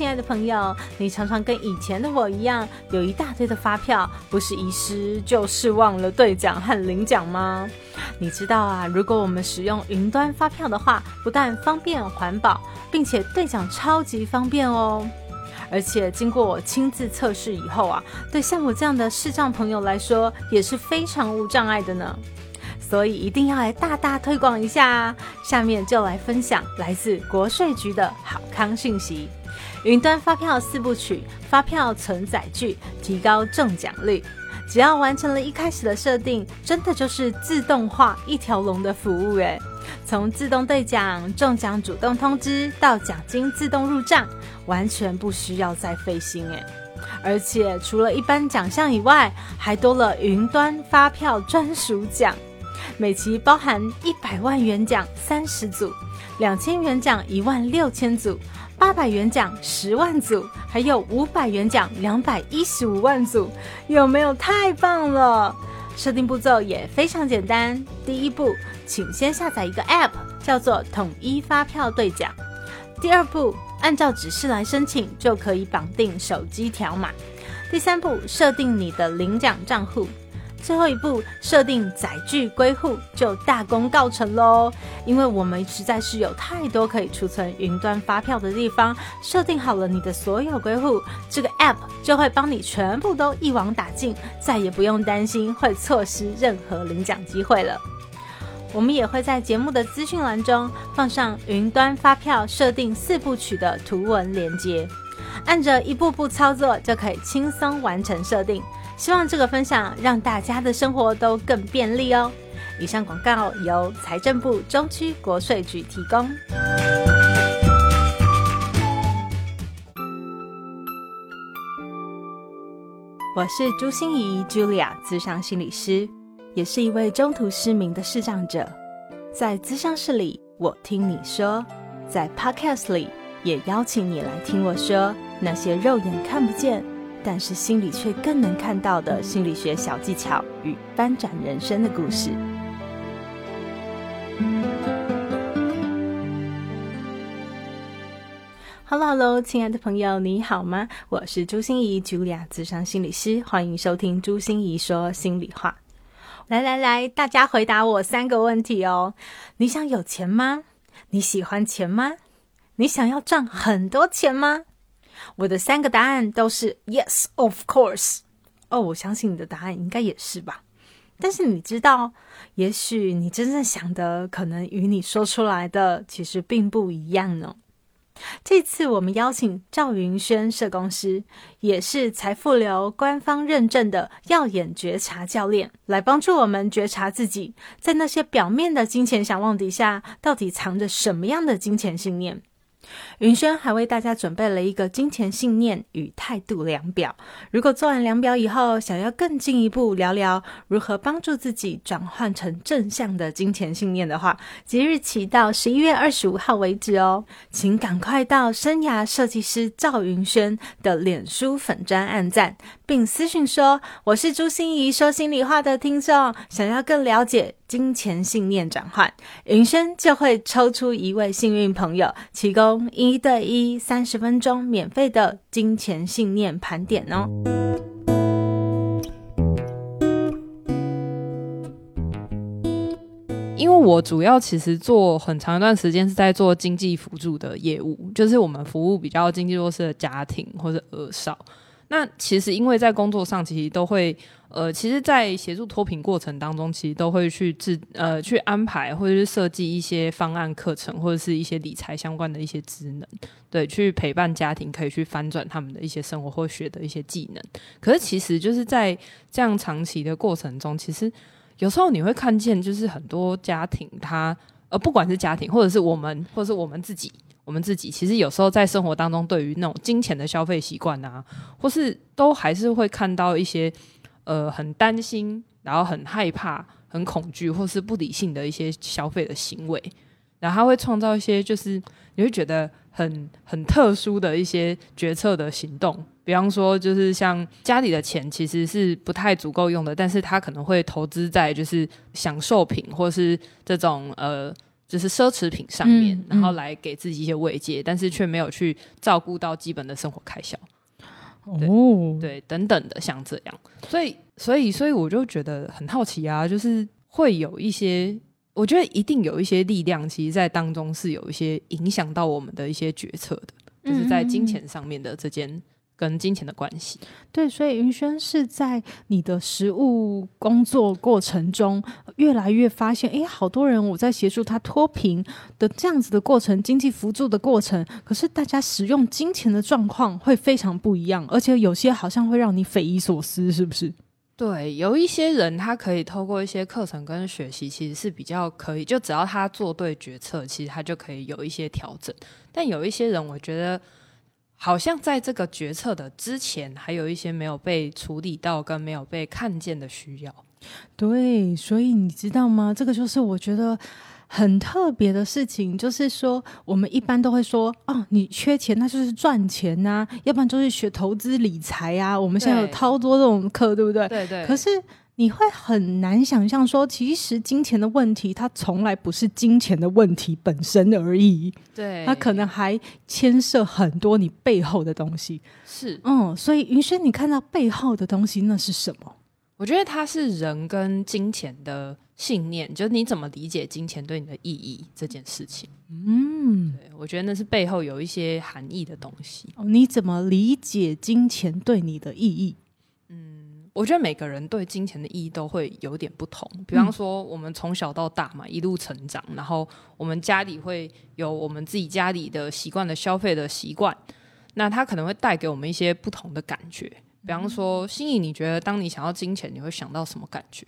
亲爱的朋友，你常常跟以前的我一样，有一大堆的发票，不是遗失就是忘了兑奖和领奖吗？你知道啊，如果我们使用云端发票的话，不但方便环保，并且兑奖超级方便哦。而且经过我亲自测试以后啊，对像我这样的视障朋友来说，也是非常无障碍的呢。所以一定要来大大推广一下啊！下面就来分享来自国税局的好康讯息：云端发票四部曲，发票存载具，提高中奖率。只要完成了一开始的设定，真的就是自动化一条龙的服务诶。从自动兑奖、中奖主动通知到奖金自动入账，完全不需要再费心诶。而且除了一般奖项以外，还多了云端发票专属奖。每期包含一百万元奖三十组，两千元奖一万六千组，八百元奖十万组，还有五百元奖两百一十五万组，有没有太棒了？设定步骤也非常简单，第一步，请先下载一个 App，叫做统一发票兑奖。第二步，按照指示来申请，就可以绑定手机条码。第三步，设定你的领奖账户。最后一步，设定载具归户就大功告成喽。因为我们实在是有太多可以储存云端发票的地方，设定好了你的所有归户，这个 App 就会帮你全部都一网打尽，再也不用担心会错失任何领奖机会了。我们也会在节目的资讯栏中放上云端发票设定四部曲的图文连接，按着一步步操作就可以轻松完成设定。希望这个分享让大家的生活都更便利哦。以上广告由财政部中区国税局提供。我是朱心怡 Julia，资商心理师，也是一位中途失明的视障者。在资商室里，我听你说；在 Podcast 里，也邀请你来听我说那些肉眼看不见。但是心里却更能看到的心理学小技巧与翻转人生的故事。Hello，Hello，亲爱的朋友，你好吗？我是朱心怡，Julia，智商心理师，欢迎收听朱心怡说心里话。来来来，大家回答我三个问题哦。你想有钱吗？你喜欢钱吗？你想要赚很多钱吗？我的三个答案都是 Yes, of course。哦，我相信你的答案应该也是吧。但是你知道，也许你真正想的，可能与你说出来的其实并不一样呢。这次我们邀请赵云轩社工师，也是财富流官方认证的耀眼觉察教练，来帮助我们觉察自己在那些表面的金钱想望底下，到底藏着什么样的金钱信念。云轩还为大家准备了一个金钱信念与态度量表。如果做完量表以后，想要更进一步聊聊如何帮助自己转换成正向的金钱信念的话，即日起到十一月二十五号为止哦，请赶快到生涯设计师赵云轩的脸书粉专按赞，并私讯说我是朱心怡说心里话的听众，想要更了解。金钱信念转换，云轩就会抽出一位幸运朋友，提供一对一三十分钟免费的金钱信念盘点哦。因为我主要其实做很长一段时间是在做经济辅助的业务，就是我们服务比较经济弱势的家庭或者儿少。那其实因为在工作上，其实都会。呃，其实，在协助脱贫过程当中，其实都会去制呃去安排或者是设计一些方案课程，或者是一些理财相关的一些职能，对，去陪伴家庭，可以去翻转他们的一些生活或学的一些技能。可是，其实就是在这样长期的过程中，其实有时候你会看见，就是很多家庭，他呃，不管是家庭，或者是我们，或者是我们自己，我们自己，其实有时候在生活当中，对于那种金钱的消费习惯啊，或是都还是会看到一些。呃，很担心，然后很害怕，很恐惧，或是不理性的一些消费的行为，然后他会创造一些，就是你会觉得很很特殊的一些决策的行动。比方说，就是像家里的钱其实是不太足够用的，但是他可能会投资在就是享受品，或是这种呃就是奢侈品上面，然后来给自己一些慰藉，但是却没有去照顾到基本的生活开销，哦，对，等等的，像这样。所以，所以，所以我就觉得很好奇啊，就是会有一些，我觉得一定有一些力量，其实在当中是有一些影响到我们的一些决策的，就是在金钱上面的这件跟金钱的关系。对，所以云轩是在你的实务工作过程中，越来越发现，诶，好多人我在协助他脱贫的这样子的过程，经济辅助的过程，可是大家使用金钱的状况会非常不一样，而且有些好像会让你匪夷所思，是不是？对，有一些人他可以透过一些课程跟学习，其实是比较可以，就只要他做对决策，其实他就可以有一些调整。但有一些人，我觉得好像在这个决策的之前，还有一些没有被处理到跟没有被看见的需要。对，所以你知道吗？这个就是我觉得很特别的事情，就是说我们一般都会说，哦，你缺钱那就是赚钱呐、要不然就是学投资理财啊。我们现在有超多这种课，对不对？对对可是你会很难想象说，其实金钱的问题，它从来不是金钱的问题本身而已，对，它可能还牵涉很多你背后的东西。是嗯，所以云轩，你看到背后的东西，那是什么？我觉得它是人跟金钱的信念，就是你怎么理解金钱对你的意义这件事情。嗯，对我觉得那是背后有一些含义的东西。哦你怎么理解金钱对你的意义？我觉得每个人对金钱的意义都会有点不同。比方说，我们从小到大嘛，一路成长，然后我们家里会有我们自己家里的习惯的消费的习惯，那它可能会带给我们一些不同的感觉。比方说，心仪，你觉得当你想要金钱，你会想到什么感觉？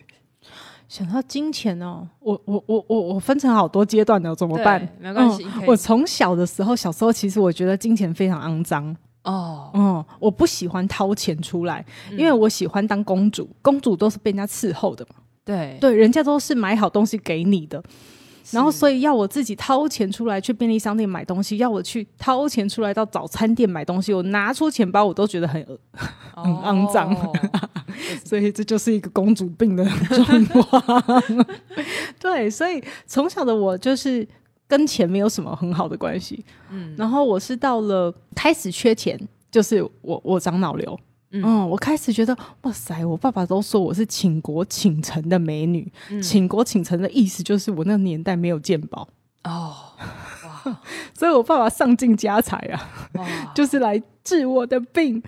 想到金钱哦，我我我我我分成好多阶段的，怎么办？没关系嗯我从小的时候，小时候其实我觉得金钱非常肮脏。哦，嗯，我不喜欢掏钱出来，因为我喜欢当公主，公主都是被人家伺候的嘛。对。对，人家都是买好东西给你的，然后所以要我自己掏钱出来去便利商店买东西，要我去掏钱出来到早餐店买东西，我拿出钱包我都觉得很恶，很肮脏。哦 所以这就是一个公主病的状况。对，所以从小的我就是跟钱没有什么很好的关系。嗯，然后我是到了开始缺钱，就是我我长脑瘤。嗯我开始觉得哇塞，我爸爸都说我是倾国倾城的美女。倾国倾城的意思就是我那个年代没有鉴宝，哦，所以我爸爸上尽家财啊。就是来治我的病。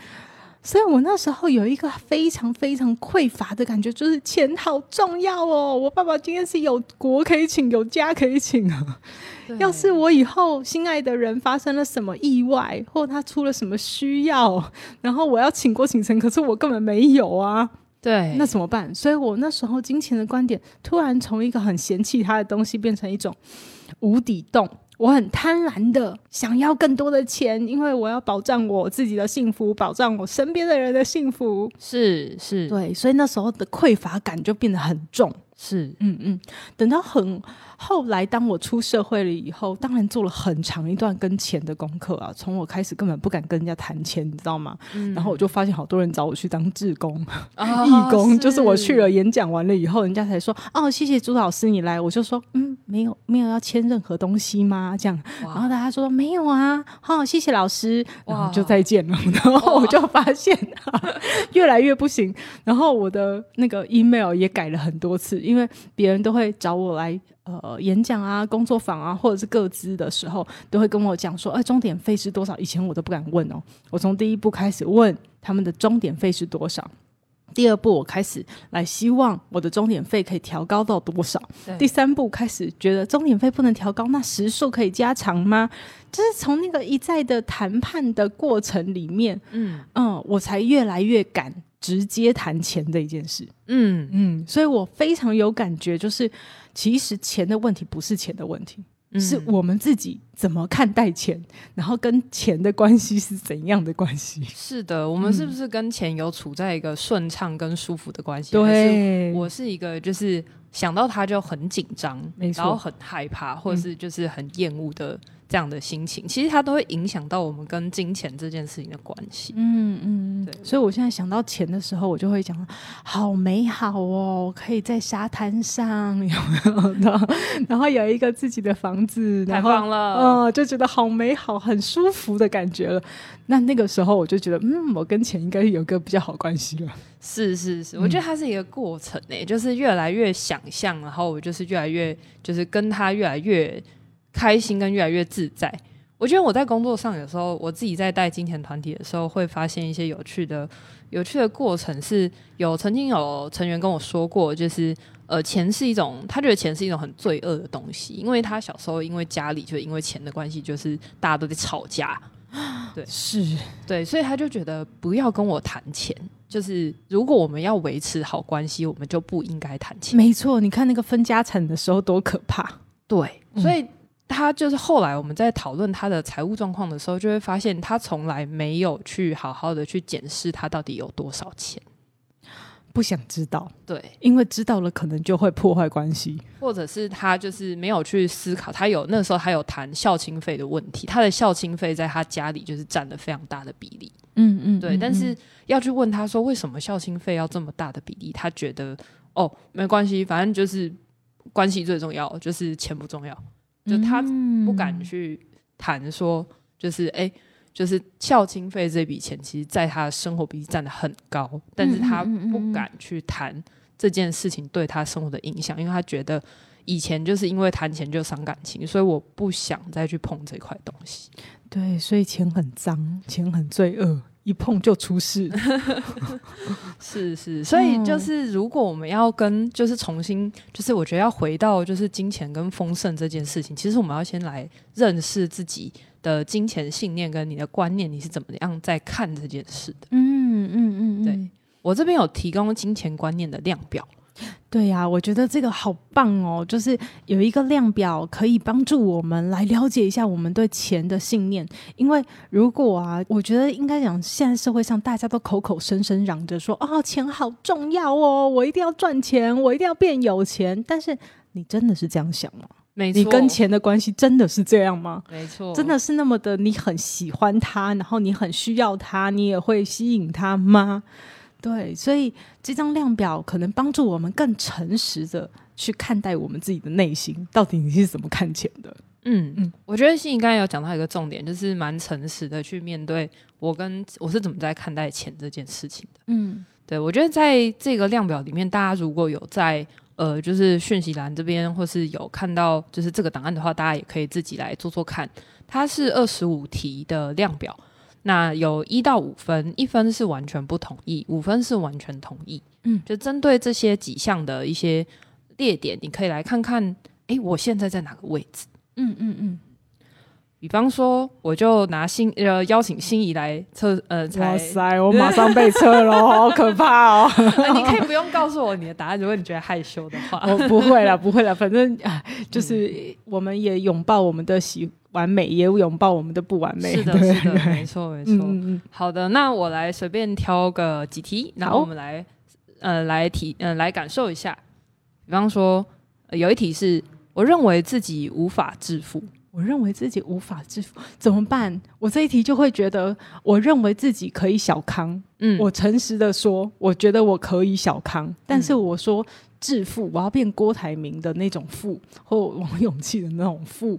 所以我那时候有一个非常非常匮乏的感觉，就是钱好重要哦。我爸爸今天是有国可以请，有家可以请啊。要是我以后心爱的人发生了什么意外，或他出了什么需要，然后我要请郭请城，可是我根本没有啊，对，那怎么办？所以我那时候金钱的观点突然从一个很嫌弃他的东西，变成一种无底洞。我很贪婪的想要更多的钱，因为我要保障我自己的幸福，保障我身边的人的幸福。是是对，所以那时候的匮乏感就变得很重。是，嗯嗯，等到很后来，当我出社会了以后，当然做了很长一段跟钱的功课啊。从我开始根本不敢跟人家谈钱，你知道吗？然后我就发现好多人找我去当志工、哦 义工，就是我去了演讲完了以后，人家才说哦，谢谢朱老师你来，我就说嗯，没有没有要签任何东西吗？这样，然后大家说没有啊，好、谢谢老师，然后就再见了。然后我就发现、啊、越来越不行，然后我的那个 email 也改了很多次，因为别人都会找我来。呃，演讲啊、工作坊啊，或者是各资的时候，都会跟我讲说，哎、终点费是多少？以前我都不敢问哦，我从第一步开始问他们的终点费是多少。第二步，我开始来希望我的终点费可以调高到多少？第三步开始觉得终点费不能调高，那时数可以加长吗？就是从那个一再的谈判的过程里面，嗯嗯，我才越来越敢直接谈钱的一件事。嗯嗯，所以我非常有感觉，就是其实钱的问题不是钱的问题，嗯是我们自己怎么看待钱，然后跟钱的关系是怎样的关系。是的，我们是不是跟钱有处在一个顺畅跟舒服的关系？对，我是一个就是想到他就很紧张，然后很害怕，或者是就是很厌恶的这样的心情，其实它都会影响到我们跟金钱这件事情的关系。嗯嗯，对所以我现在想到钱的时候，我就会讲，好美好哦，可以在沙滩上，有没有？然后然后有一个自己的房子，太棒了！嗯，就觉得好美好、很舒服的感觉了。那那个时候我就觉得，嗯，我跟钱应该有个比较好关系了。是是是，我觉得它是一个过程诶、就是越来越想象，然后我就是越来越就是跟他越来越开心，跟越来越自在。我觉得我在工作上有时候我自己在带金钱团体的时候，会发现一些有趣的有趣的过程。是有曾经有成员跟我说过，就是呃，钱是一种，他觉得钱是一种很罪恶的东西，因为他小时候因为家里就因为钱的关系，就是大家都在吵架，对是，对，所以他就觉得不要跟我谈钱，就是如果我们要维持好关系，我们就不应该谈钱。没错。你看那个分家产的时候多可怕。对，嗯所以他就是后来我们在讨论他的财务状况的时候，就会发现他从来没有去好好的去检视他到底有多少钱。不想知道，对，因为知道了可能就会破坏关系。或者是他就是没有去思考，他有那时候他有谈孝亲费的问题，他的孝亲费在他家里就是占了非常大的比例。嗯嗯对，但是要去问他说为什么孝亲费要这么大的比例，他觉得哦没关系，反正就是关系最重要，就是钱不重要，就他不敢去谈说就是哎。就是孝亲费这笔钱，其实在他的生活比例占的很高，但是他不敢去谈这件事情对他生活的影响，因为他觉得以前就是因为谈钱就伤感情，所以我不想再去碰这块东西。对，所以钱很脏，钱很罪恶，一碰就出事。是是，所以就是如果我们要跟就是重新，就是我觉得要回到就是金钱跟丰盛这件事情，其实我们要先来认识自己的金钱信念跟你的观念，你是怎么样在看这件事的。嗯嗯嗯，对。我这边有提供金钱观念的量表，对呀、我觉得这个好棒哦，就是有一个量表可以帮助我们来了解一下我们对钱的信念。因为如果啊，我觉得应该讲，现在社会上大家都口口声声嚷着说，哦，钱好重要哦，我一定要赚钱，我一定要变有钱。但是你真的是这样想吗？没错，你跟钱的关系真的是这样吗？没错，真的是那么的，你很喜欢他，然后你很需要他，你也会吸引他吗？对，所以这张量表可能帮助我们更诚实的去看待我们自己的内心，到底你是怎么看钱的？嗯嗯嗯，我觉得信怡刚才有讲到一个重点，就是蛮诚实的去面对我跟我是怎么在看待钱这件事情的。嗯对我觉得在这个量表里面，大家如果有在呃，就是讯息栏这边，或是有看到就是这个档案的话，大家也可以自己来做做看。它是二十五题的量表，那有一到五分，一分是完全不同意，五分是完全同意。嗯，就针对这些几项的一些列点，你可以来看看，诶，我现在在哪个位置？嗯嗯嗯，比方说，我就拿心呃邀请心仪来测呃，才哇塞，我马上被测了，好可怕哦！呃 你可以不用告诉我你的答案，如果你觉得害羞的话。我不会了，不会了，反正啊，就是我们也拥抱我们的喜完美，也拥抱我们的不完美。是的，是的，没错，没错。嗯嗯嗯，好的，那我来随便挑个几题，然后我们来呃来提呃来感受一下。比方说，呃有一题是我认为自己无法致富，我认为自己无法致富，怎么办？我这一题就会觉得，我认为自己可以小康。嗯，我诚实的说，我觉得我可以小康，但是我说致富，我要变郭台铭的那种富，或王永庆的那种富，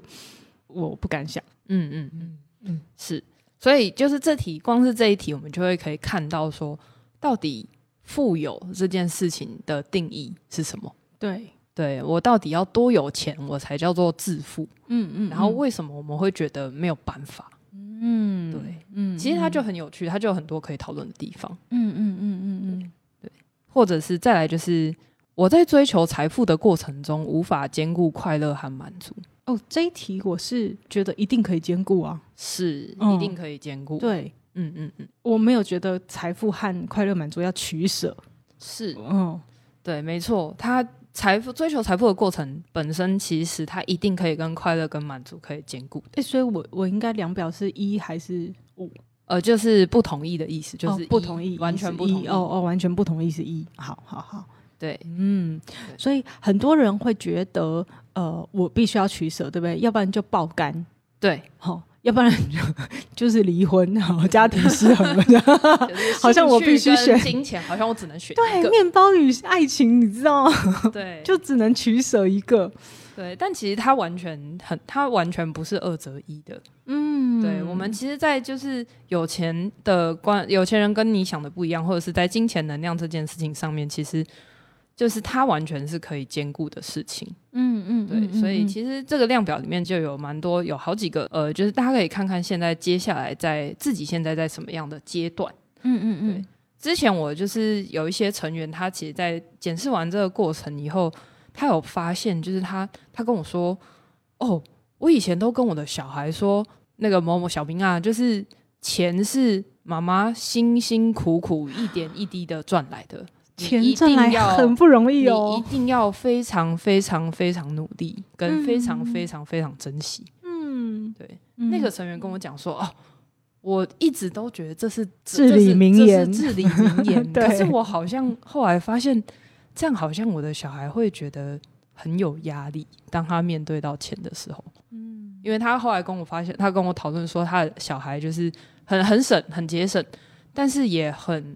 我不敢想。嗯嗯嗯。嗯嗯，是，所以就是这题，光是这一题，我们就会可以看到说，到底富有这件事情的定义是什么？对，对我到底要多有钱，我才叫做致富？嗯嗯然后为什么我们会觉得没有办法？嗯对，嗯其实它就很有趣，它就有很多可以讨论的地方，嗯嗯嗯嗯嗯，对。或者是再来就是我在追求财富的过程中，无法兼顾快乐和满足，哦，这一题我是觉得一定可以兼顾啊。是嗯一定可以兼顾。，对，嗯嗯嗯，我没有觉得财富和快乐满足要取舍。是嗯对，没错，他财富追求财富的过程本身，其实他一定可以跟快乐跟满足可以兼顾的。哎、所以我我应该量表是一还是五？呃，就是不同意的意思，就是哦、不同意，完全不同意。哦哦，完全不同意是一。好好好，对，嗯，所以很多人会觉得，呃，我必须要取舍，对不对？要不然就爆肝。对，好、要不然就 就是离婚，好家庭失衡的。好像我必须选金钱，好像我只能选对，面包与爱情，你知道吗？对，就只能取舍一个。对，但其实他完全很，他完全不是二择一的。嗯对我们其实，在就是有钱的观，有钱人跟你想的不一样，或者是在金钱能量这件事情上面，其实就是它完全是可以兼顾的事情。嗯嗯对，所以其实这个量表里面就有蛮多，有好几个呃，就是大家可以看看现在接下来在自己现在在什么样的阶段。嗯嗯嗯，之前我就是有一些成员，他其实，在检视完这个过程以后，他有发现，就是他他跟我说，哦，我以前都跟我的小孩说，那个某某小兵啊，就是钱是妈妈辛辛苦苦一点一滴的赚来的，钱赚来很不容易你哦一。定要非常非常非常努力，跟非常非常非常珍惜。嗯，对，嗯那个成员跟我讲说，哦，我一直都觉得这是至理名言。这是至理名言对可是我好像后来发现，这样好像我的小孩会觉得很有压力，当他面对到钱的时候。嗯因为他后来跟我发现，他跟我讨论说，他的小孩就是很很省、很节省，但是也很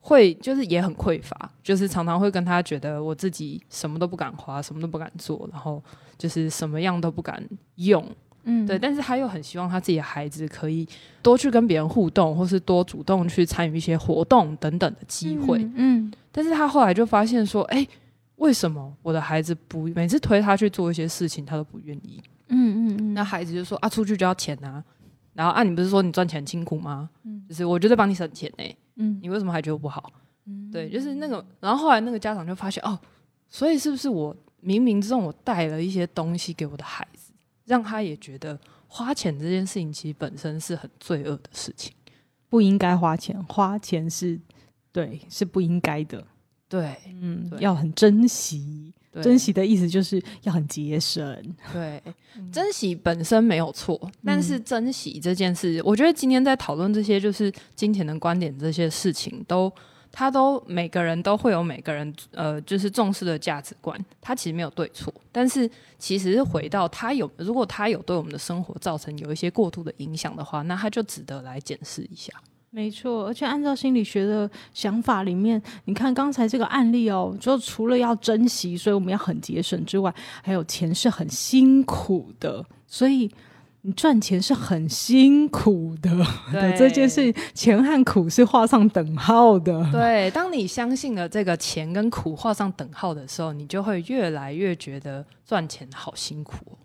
会，就是也很匮乏，就是常常会跟他觉得我自己什么都不敢花，什么都不敢做，然后就是什么样都不敢用，嗯对。但是他又很希望他自己的孩子可以多去跟别人互动，或是多主动去参与一些活动等等的机会。嗯但是他后来就发现说，哎、为什么我的孩子不每次推他去做一些事情，他都不愿意？嗯嗯嗯那孩子就说啊，出去就要钱啊，然后啊，你不是说你赚钱辛苦吗？嗯就是我就在帮你省钱呢、嗯你为什么还觉得不好？对，就是那个，然后后来那个家长就发现哦，所以是不是我冥冥之中我带了一些东西给我的孩子，让他也觉得花钱这件事情其实本身是很罪恶的事情。不应该花钱，花钱是对是不应该的。对，嗯，要很珍惜。对珍惜的意思就是要很节省。对，珍惜本身没有错，但是珍惜这件事，我觉得今天在讨论这些就是金钱的观点这些事情，都他都每个人都会有每个人呃就是重视的价值观，他其实没有对错，但是其实是回到他有如果他有对我们的生活造成有一些过度的影响的话，那他就值得来检视一下。没错，而且按照心理学的想法里面，你看刚才这个案例哦，就除了要珍惜，所以我们要很节省之外，还有钱是很辛苦的，所以你赚钱是很辛苦的对 这件事，钱和苦是画上等号的。对，当你相信了这个钱跟苦画上等号的时候，你就会越来越觉得赚钱好辛苦哦。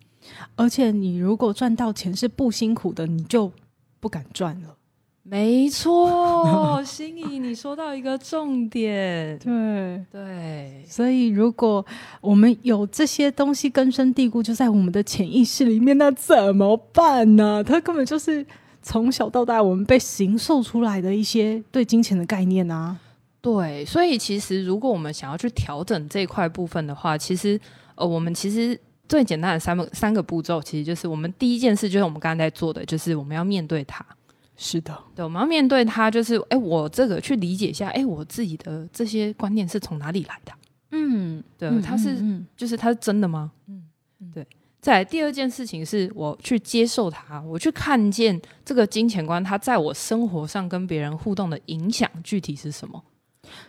而且你如果赚到钱是不辛苦的，你就不敢赚了。没错，心怡，你说到一个重点。对。对，所以，如果我们有这些东西根深蒂固，就在我们的潜意识里面，那怎么办呢？它根本就是从小到大我们被形塑出来的一些对金钱的概念啊。对，所以其实如果我们想要去调整这一块部分的话，其实呃，我们其实最简单的三个三个步骤，其实就是我们第一件事就是我们刚才在做的，就是我们要面对它。是的，对，我们要面对它，就是哎，我这个去理解一下，哎，我自己的这些观念是从哪里来的？嗯，对，嗯它是嗯就是它是真的吗？嗯嗯对。再来第二件事情是我去接受它，我去看见这个金钱观它在我生活上跟别人互动的影响具体是什么。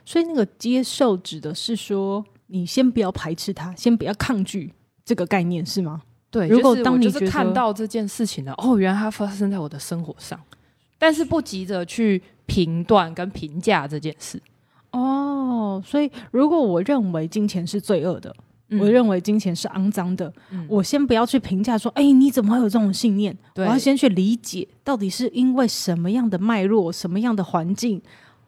所以那个接受指的是说，你先不要排斥它，先不要抗拒这个概念，是吗？对，如果就是我就是当你觉得看到这件事情了，哦，原来它发生在我的生活上，但是不急着去评断跟评价这件事。哦，所以如果我认为金钱是罪恶的，嗯我认为金钱是肮脏的，嗯我先不要去评价说，哎，你怎么会有这种信念？我要先去理解，到底是因为什么样的脉络、什么样的环境，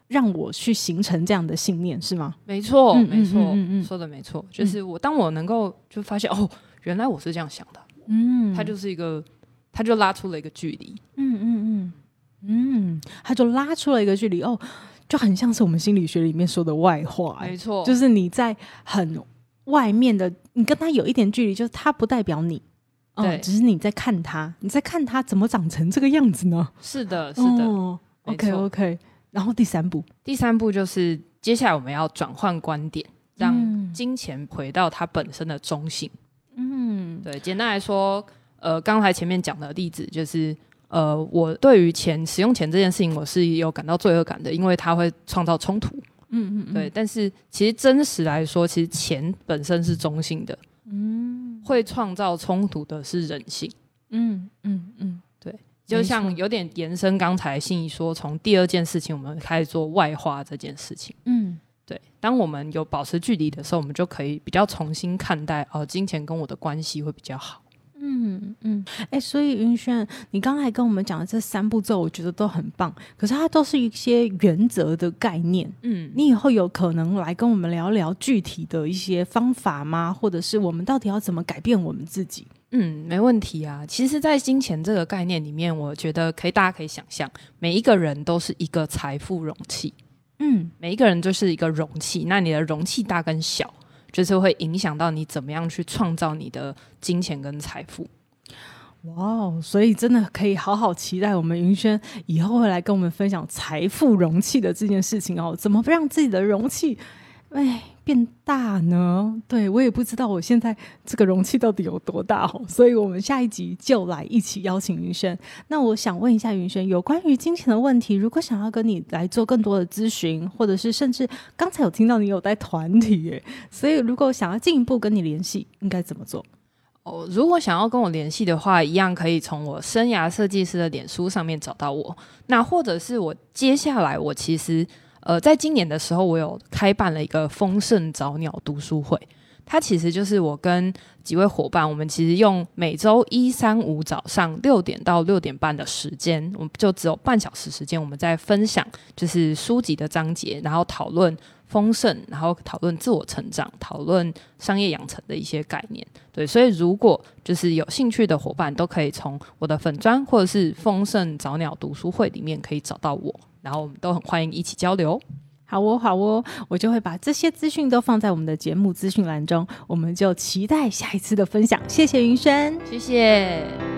让我去形成这样的信念，是吗？没错，嗯没错，嗯说的没错，就是我当我能够就发现哦，原来我是这样想的，嗯它就是一个，它就拉出了一个距离。嗯嗯嗯嗯，他就拉出了一个距离，哦，就很像是我们心理学里面说的外化、哎没错，就是是你在很外面的，你跟他有一点距离，就是他不代表你。哦对只是你在看他，你在看他怎么长成这个样子呢？是的，是的。哦、OK OK，然后第三步，第三步就是接下来我们要转换观点，让嗯金钱回到它本身的中性。嗯，对，简单来说，呃，刚才前面讲的例子就是。呃，我对于钱使用钱这件事情，我是有感到罪恶感的，因为它会创造冲突。嗯嗯，对。但是其实真实来说，其实钱本身是中性的。嗯，会创造冲突的是人性。嗯嗯嗯，对。就像有点延伸刚才信义说，从第二件事情我们开始做外化这件事情。嗯，对。当我们有保持距离的时候，我们就可以比较重新看待哦，金钱跟我的关系会比较好。嗯嗯，哎，所以云轩，你刚才跟我们讲的这三步骤，我觉得都很棒。可是它都是一些原则的概念。嗯，你以后有可能来跟我们聊聊具体的一些方法吗？或者是我们到底要怎么改变我们自己？嗯，没问题啊。其实，在金钱这个概念里面，我觉得可以，大家可以想象，每一个人都是一个财富容器。嗯，每一个人就是一个容器。那你的容器大跟小？就是会影响到你怎么样去创造你的金钱跟财富。哇哦！所以真的可以好好期待我们云轩以后会来跟我们分享财富容器的这件事情哦。怎么让自己的容器，哎？变大呢？对我也不知道我现在这个容器到底有多大哦，所以我们下一集就来一起邀请云轩。那我想问一下云轩，有关于金钱的问题，如果想要跟你来做更多的咨询，或者是甚至刚才有听到你有带团体耶，所以如果想要进一步跟你联系，应该怎么做？哦，如果想要跟我联系的话，一样可以从我生涯设计师的脸书上面找到我。那或者是我接下来我其实。呃，在今年的时候，我有开办了一个丰盛早鸟读书会。它其实就是我跟几位伙伴，我们其实用每周一、三、五早上六点到六点半的时间，我们就只有半小时时间，我们在分享就是书籍的章节，然后讨论丰盛，然后讨论自我成长，讨论商业养成的一些概念。对，所以如果就是有兴趣的伙伴，都可以从我的粉砖或者是丰盛早鸟读书会里面可以找到我。然后我们都很欢迎一起交流，好哦，好哦，我就会把这些资讯都放在我们的节目资讯栏中，我们就期待下一次的分享。谢谢云轩，谢谢。